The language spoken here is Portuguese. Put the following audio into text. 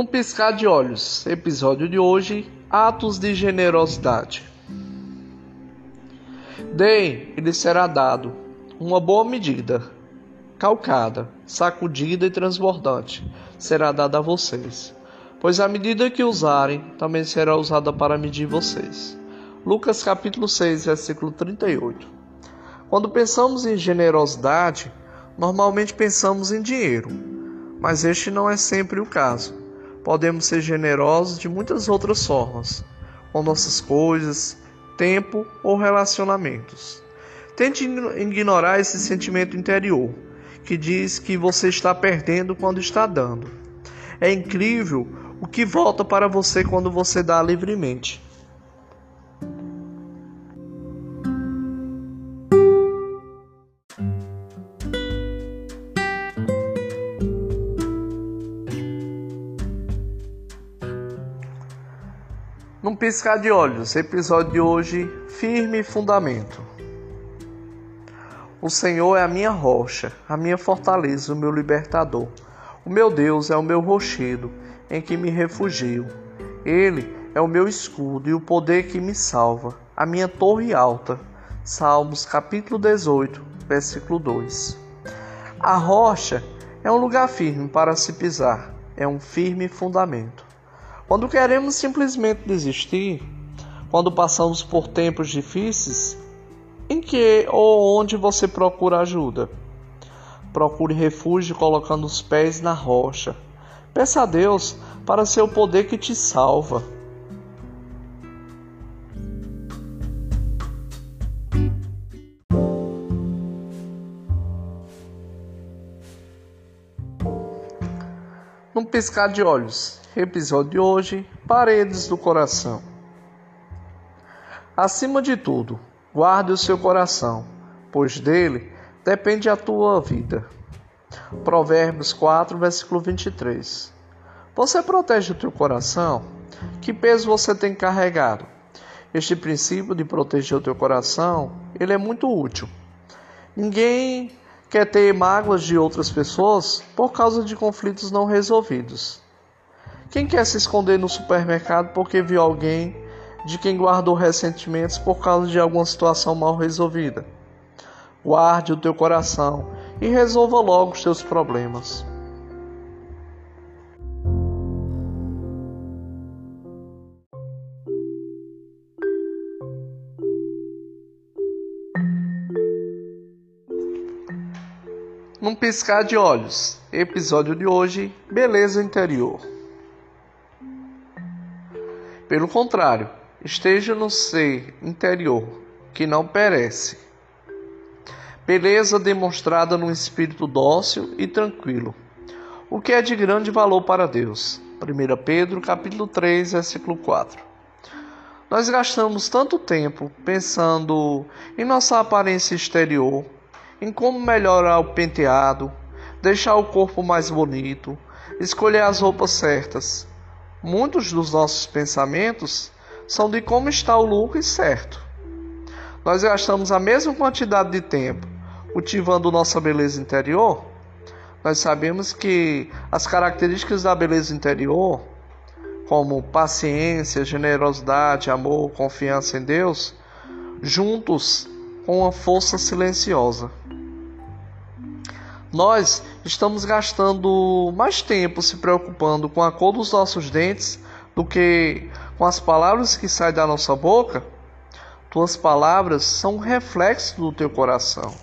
Num piscar de olhos, episódio de hoje: Atos de generosidade. E lhe será dado, uma boa medida, calcada, sacudida e transbordante, será dada a vocês. Pois a medida que usarem, também será usada para medir vocês. Lucas capítulo 6, versículo 38. Quando pensamos em generosidade, normalmente pensamos em dinheiro, mas este não é sempre o caso podemos ser generosos de muitas outras formas, com nossas coisas, tempo ou relacionamentos. Tente ignorar esse sentimento interior que diz que você está perdendo quando está dando. É incrível o que volta para você quando você dá livremente. Num piscar de olhos, episódio de hoje, firme fundamento. O Senhor é a minha rocha, a minha fortaleza, o meu libertador. O meu Deus é o meu rochedo, em que me refugio. Ele é o meu escudo e o poder que me salva, a minha torre alta. Salmos capítulo 18, versículo 2. A rocha é um lugar firme para se pisar, é um firme fundamento. Quando queremos simplesmente desistir, quando passamos por tempos difíceis, em que ou onde você procura ajuda? Procure refúgio colocando os pés na rocha. Peça a Deus para ser o poder que te salva. Num piscar de olhos, Episódio de hoje: Paredes do Coração. Acima de tudo, guarde o seu coração, pois dele depende a tua vida. Provérbios 4, versículo 23. Você protege o teu coração? Que peso você tem carregado? Este princípio de proteger o teu coração, ele é muito útil. Ninguém quer ter mágoas de outras pessoas por causa de conflitos não resolvidos. Quem quer se esconder no supermercado porque viu alguém de quem guardou ressentimentos por causa de alguma situação mal resolvida? Guarde o teu coração e resolva logo os teus problemas. Num piscar de olhos, episódio de hoje: Beleza Interior. Pelo contrário, esteja no ser interior, que não perece. Beleza demonstrada no espírito dócil e tranquilo, o que é de grande valor para Deus. 1 Pedro capítulo 3, versículo 4. Nós gastamos tanto tempo pensando em nossa aparência exterior, em como melhorar o penteado, deixar o corpo mais bonito, escolher as roupas certas, Muitos dos nossos pensamentos são de como está o lucro certo. Nós gastamos a mesma quantidade de tempo cultivando nossa beleza interior. Nós sabemos que as características da beleza interior, como paciência, generosidade, amor, confiança em Deus, juntos com uma força silenciosa. Nós estamos gastando mais tempo se preocupando com a cor dos nossos dentes do que com as palavras que saem da nossa boca. Tuas palavras são um reflexo do teu coração.